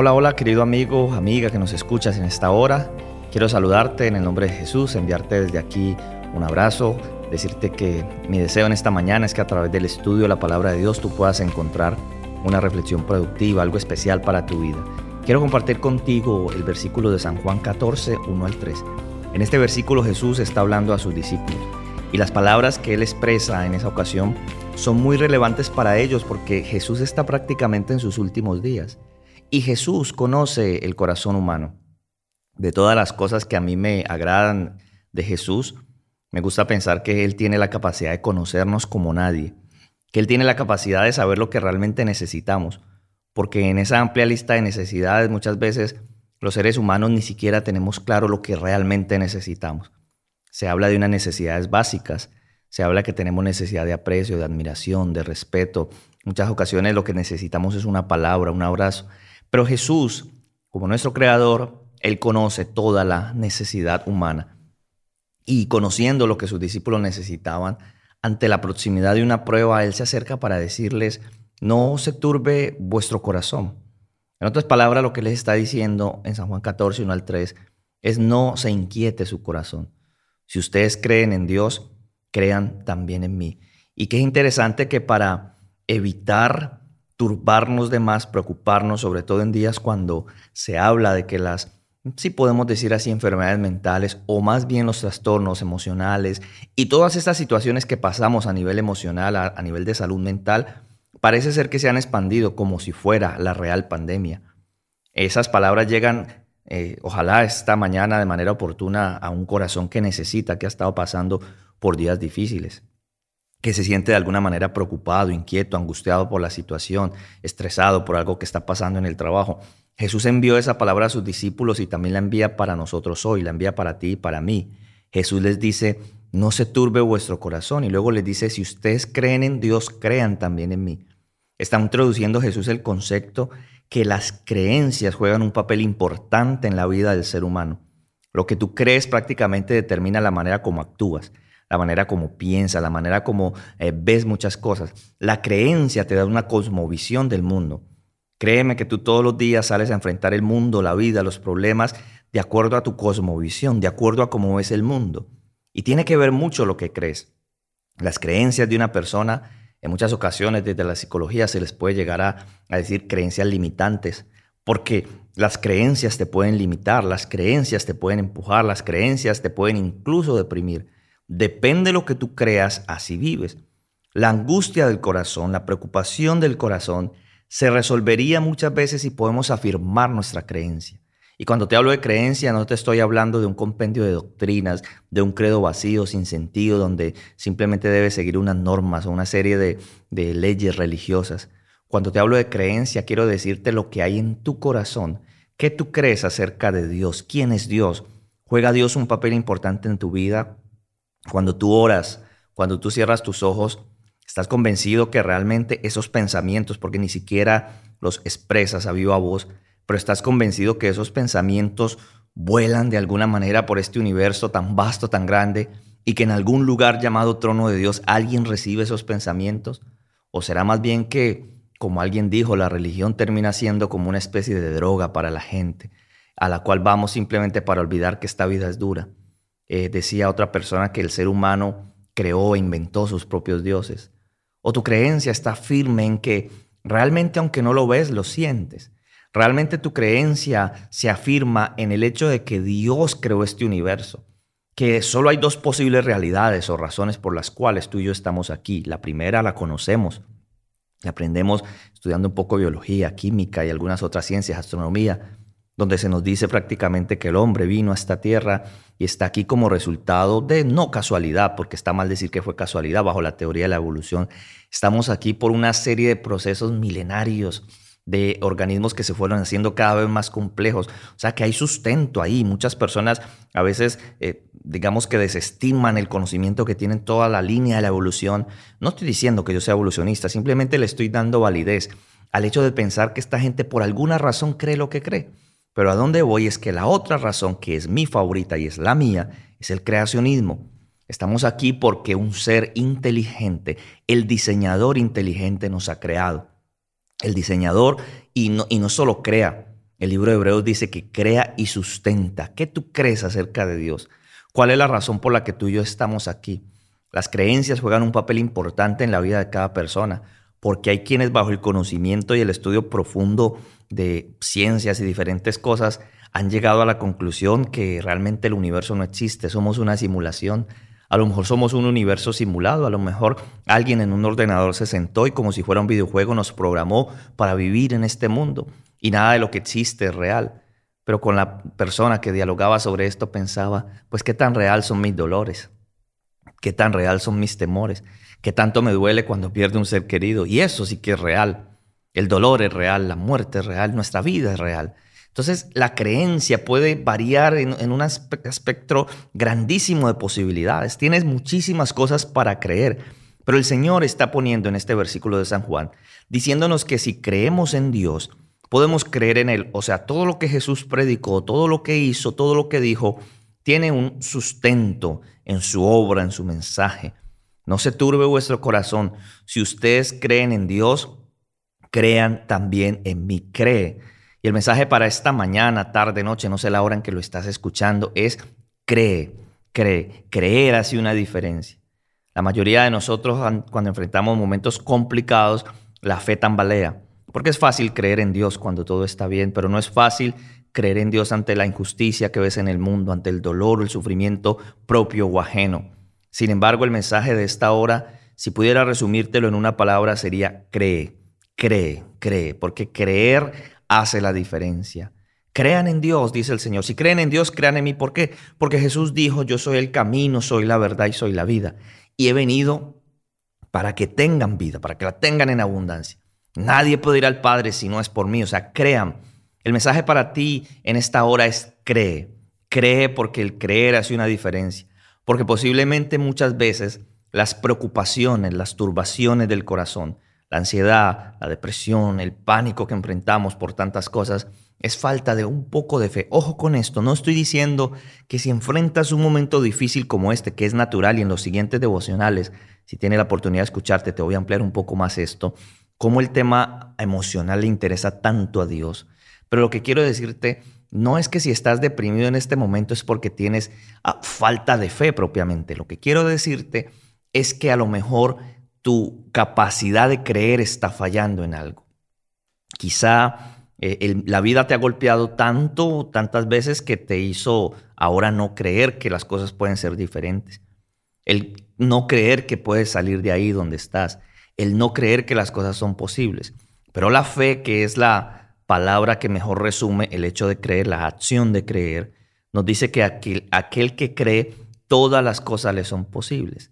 Hola, hola querido amigo, amiga que nos escuchas en esta hora. Quiero saludarte en el nombre de Jesús, enviarte desde aquí un abrazo, decirte que mi deseo en esta mañana es que a través del estudio de la palabra de Dios tú puedas encontrar una reflexión productiva, algo especial para tu vida. Quiero compartir contigo el versículo de San Juan 14, 1 al 3. En este versículo Jesús está hablando a sus discípulos y las palabras que él expresa en esa ocasión son muy relevantes para ellos porque Jesús está prácticamente en sus últimos días y Jesús conoce el corazón humano. De todas las cosas que a mí me agradan de Jesús, me gusta pensar que Él tiene la capacidad de conocernos como nadie, que Él tiene la capacidad de saber lo que realmente necesitamos, porque en esa amplia lista de necesidades muchas veces los seres humanos ni siquiera tenemos claro lo que realmente necesitamos. Se habla de unas necesidades básicas, se habla que tenemos necesidad de aprecio, de admiración, de respeto. muchas ocasiones lo que necesitamos es una palabra, un abrazo. Pero Jesús, como nuestro creador, Él conoce toda la necesidad humana y conociendo lo que sus discípulos necesitaban, ante la proximidad de una prueba, Él se acerca para decirles, no se turbe vuestro corazón. En otras palabras, lo que les está diciendo en San Juan 14, 1 al 3, es no se inquiete su corazón. Si ustedes creen en Dios, crean también en mí. Y que es interesante que para evitar turbarnos de más, preocuparnos, sobre todo en días cuando se habla de que las si podemos decir así, enfermedades mentales o más bien los trastornos emocionales y todas estas situaciones que pasamos a nivel emocional, a, nivel de salud mental, parece ser que se han expandido como si fuera la real pandemia. Esas palabras llegan, eh, ojalá esta mañana de manera oportuna, a un corazón que necesita, que ha estado pasando por días difíciles, que se siente de alguna manera preocupado, inquieto, angustiado por la situación, estresado por algo que está pasando en el trabajo. Jesús envió esa palabra a sus discípulos y también la envía para nosotros hoy, la envía para ti y para mí. Jesús les dice, no se turbe vuestro corazón y luego les dice, si ustedes creen en Dios, crean también en mí. Está introduciendo Jesús el concepto que las creencias juegan un papel importante en la vida del ser humano. Lo que tú crees prácticamente determina la manera como actúas, la manera como piensas, la manera como eh, ves muchas cosas. La creencia te da una cosmovisión del mundo. Créeme que tú todos los días sales a enfrentar el mundo, la vida, los problemas, de acuerdo a tu cosmovisión, de acuerdo a cómo ves el mundo. Y tiene que ver mucho lo que crees. Las creencias de una persona, en muchas ocasiones desde la psicología se les puede llegar a, decir creencias limitantes, porque las creencias te pueden limitar, las creencias te pueden empujar, las creencias te pueden incluso deprimir. Depende de lo que tú creas, así vives. La angustia del corazón, la preocupación del corazón, se resolvería muchas veces si podemos afirmar nuestra creencia. Y cuando te hablo de creencia, no te estoy hablando de un compendio de doctrinas, de un credo vacío, sin sentido, donde simplemente debes seguir unas normas o una serie de, leyes religiosas. Cuando te hablo de creencia, quiero decirte lo que hay en tu corazón. ¿Qué tú crees acerca de Dios? ¿Quién es Dios? ¿Juega Dios un papel importante en tu vida? Cuando tú oras, cuando tú cierras tus ojos, ¿Estás convencido que realmente esos pensamientos, porque ni siquiera los expresas a viva voz, pero estás convencido que esos pensamientos vuelan de alguna manera por este universo tan vasto, tan grande, y que en algún lugar llamado trono de Dios alguien recibe esos pensamientos? ¿O será más bien que, como alguien dijo, la religión termina siendo como una especie de droga para la gente, a la cual vamos simplemente para olvidar que esta vida es dura? Eh, decía otra persona que el ser humano creó e inventó sus propios dioses o tu creencia está firme en que realmente aunque no lo ves, lo sientes. Realmente tu creencia se afirma en el hecho de que Dios creó este universo, que solo hay dos posibles realidades o razones por las cuales tú y yo estamos aquí. La primera la conocemos, la aprendemos estudiando un poco biología, química y algunas otras ciencias, astronomía, donde se nos dice prácticamente que el hombre vino a esta tierra y está aquí como resultado de no casualidad, porque está mal decir que fue casualidad bajo la teoría de la evolución. Estamos aquí por una serie de procesos milenarios de organismos que se fueron haciendo cada vez más complejos. O sea que hay sustento ahí. Muchas personas a veces, eh, digamos que desestiman el conocimiento que tienen toda la línea de la evolución. No estoy diciendo que yo sea evolucionista, simplemente le estoy dando validez al hecho de pensar que esta gente por alguna razón cree lo que cree. Pero a dónde voy es que la otra razón, que es mi favorita y es la mía, es el creacionismo. Estamos aquí porque un ser inteligente, el diseñador inteligente nos ha creado. El diseñador, y no, y no solo crea, El libro de Hebreos dice que crea y sustenta. ¿Qué tú crees acerca de Dios? ¿Cuál es la razón por la que tú y yo estamos aquí? Las creencias juegan un papel importante en la vida de cada persona, porque hay quienes bajo el conocimiento y el estudio profundo de ciencias y diferentes cosas han llegado a la conclusión que realmente el universo no existe, somos una simulación. A lo mejor somos un universo simulado, a lo mejor alguien en un ordenador se sentó y como si fuera un videojuego nos programó para vivir en este mundo. Y nada de lo que existe es real. Pero con la persona que dialogaba sobre esto pensaba, pues qué tan real son mis dolores, qué tan real son mis temores, qué tanto me duele cuando pierde un ser querido. Y eso sí que es real. El dolor es real, la muerte es real, nuestra vida es real. Entonces, la creencia puede variar en, un espectro grandísimo de posibilidades. Tienes muchísimas cosas para creer, pero el Señor está poniendo en este versículo de San Juan, diciéndonos que si creemos en Dios, podemos creer en Él. O sea, todo lo que Jesús predicó, todo lo que hizo, todo lo que dijo, tiene un sustento en su obra, en su mensaje. No se turbe vuestro corazón. Si ustedes creen en Dios, crean también en mí. Cree. Y el mensaje para esta mañana, tarde, noche, no sé la hora en que lo estás escuchando, es cree, cree. Creer hace una diferencia. La mayoría de nosotros cuando enfrentamos momentos complicados, la fe tambalea. Porque es fácil creer en Dios cuando todo está bien, pero no es fácil creer en Dios ante la injusticia que ves en el mundo, ante el dolor o el sufrimiento propio o ajeno. Sin embargo, el mensaje de esta hora, si pudiera resumírtelo en una palabra, sería cree, cree, cree, porque creer hace la diferencia. Crean en Dios, dice el Señor. Si creen en Dios, crean en mí. ¿Por qué? Porque Jesús dijo, yo soy el camino, soy la verdad y soy la vida. Y he venido para que tengan vida, para que la tengan en abundancia. Nadie puede ir al Padre si no es por mí. O sea, crean. El mensaje para ti en esta hora es cree. Cree porque el creer hace una diferencia. Porque posiblemente muchas veces las preocupaciones, las turbaciones del corazón, la ansiedad, la depresión, el pánico que enfrentamos por tantas cosas, es falta de un poco de fe. Ojo con esto, no estoy diciendo que si enfrentas un momento difícil como este, que es natural y en los siguientes devocionales, si tienes la oportunidad de escucharte, te voy a ampliar un poco más esto, cómo el tema emocional le interesa tanto a Dios. Pero lo que quiero decirte no es que si estás deprimido en este momento es porque tienes ah, falta de fe propiamente. Lo que quiero decirte es que a lo mejor tu capacidad de creer está fallando en algo. Quizá eh, la vida te ha golpeado tanto, tantas veces que te hizo ahora no creer que las cosas pueden ser diferentes. El no creer que puedes salir de ahí donde estás el no creer que las cosas son posibles. Pero la fe, que es la palabra que mejor resume el hecho de creer, la acción de creer, nos dice que aquel, aquel que cree, todas las cosas le son posibles.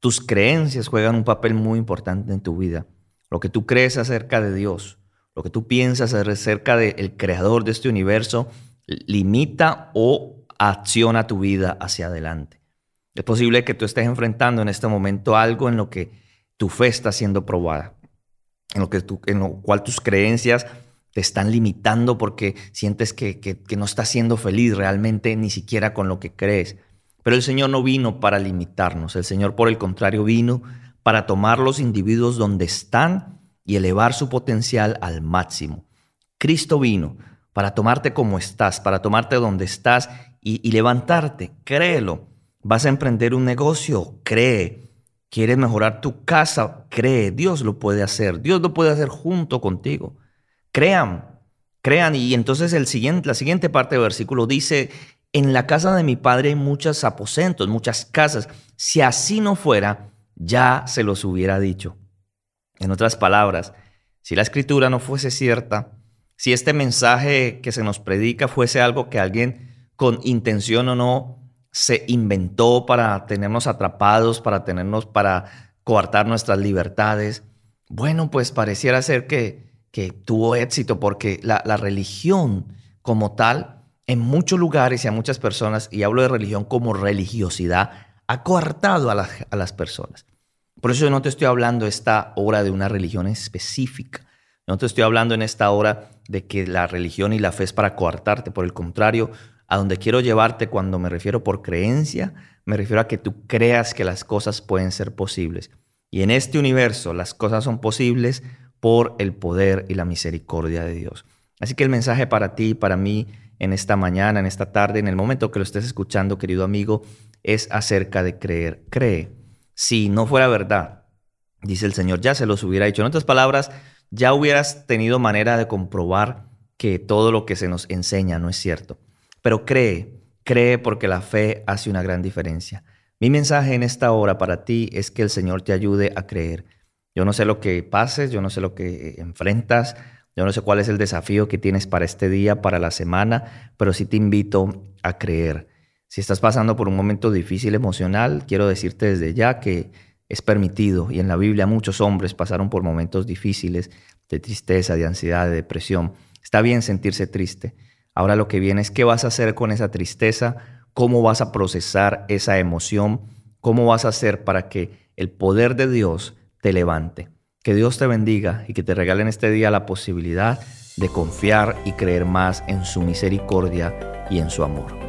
Tus creencias juegan un papel muy importante en tu vida. Lo que tú crees acerca de Dios, lo que tú piensas acerca del creador de este universo, limita o acciona tu vida hacia adelante. Es posible que tú estés enfrentando en este momento algo en lo que tu fe está siendo probada, en lo, que en lo cual tus creencias te están limitando porque sientes que, que no estás siendo feliz realmente ni siquiera con lo que crees. Pero el Señor no vino para limitarnos, el Señor por el contrario vino para tomar los individuos donde están y elevar su potencial al máximo. Cristo vino para tomarte como estás, para tomarte donde estás y, y levantarte. Créelo. Vas a emprender un negocio, cree. ¿Quieres mejorar tu casa? Cree, Dios lo puede hacer. Dios lo puede hacer junto contigo. Crean, crean. Y entonces el siguiente, la siguiente parte del versículo dice, en la casa de mi padre hay muchos aposentos, muchas casas. Si así no fuera, ya se los hubiera dicho. En otras palabras, si la escritura no fuese cierta, si este mensaje que se nos predica fuese algo que alguien con intención o no se inventó para tenernos atrapados, para tenernos, para coartar nuestras libertades. Bueno, pues pareciera ser que, que tuvo éxito porque la, religión como tal, en muchos lugares y a muchas personas, y hablo de religión como religiosidad, ha coartado a, a las personas. Por eso yo no te estoy hablando esta hora de una religión específica. No te estoy hablando en esta hora de que la religión y la fe es para coartarte. Por el contrario, a donde quiero llevarte cuando me refiero por creencia, me refiero a que tú creas que las cosas pueden ser posibles. Y en este universo las cosas son posibles por el poder y la misericordia de Dios. Así que el mensaje para ti, para mí, en esta mañana, en esta tarde, en el momento que lo estés escuchando, querido amigo, es acerca de creer. Cree. Si no fuera verdad, dice el Señor, ya se los hubiera dicho. En otras palabras, ya hubieras tenido manera de comprobar que todo lo que se nos enseña no es cierto. Pero cree, cree porque la fe hace una gran diferencia. Mi mensaje en esta hora para ti es que el Señor te ayude a creer. Yo no sé lo que pases, yo no sé lo que enfrentas, yo no sé cuál es el desafío que tienes para este día, para la semana, pero sí te invito a creer. Si estás pasando por un momento difícil emocional, quiero decirte desde ya que es permitido y en la Biblia muchos hombres pasaron por momentos difíciles de tristeza, de ansiedad, de depresión. Está bien sentirse triste. Ahora lo que viene es qué vas a hacer con esa tristeza, cómo vas a procesar esa emoción, cómo vas a hacer para que el poder de Dios te levante. Que Dios te bendiga y que te regale en este día la posibilidad de confiar y creer más en su misericordia y en su amor.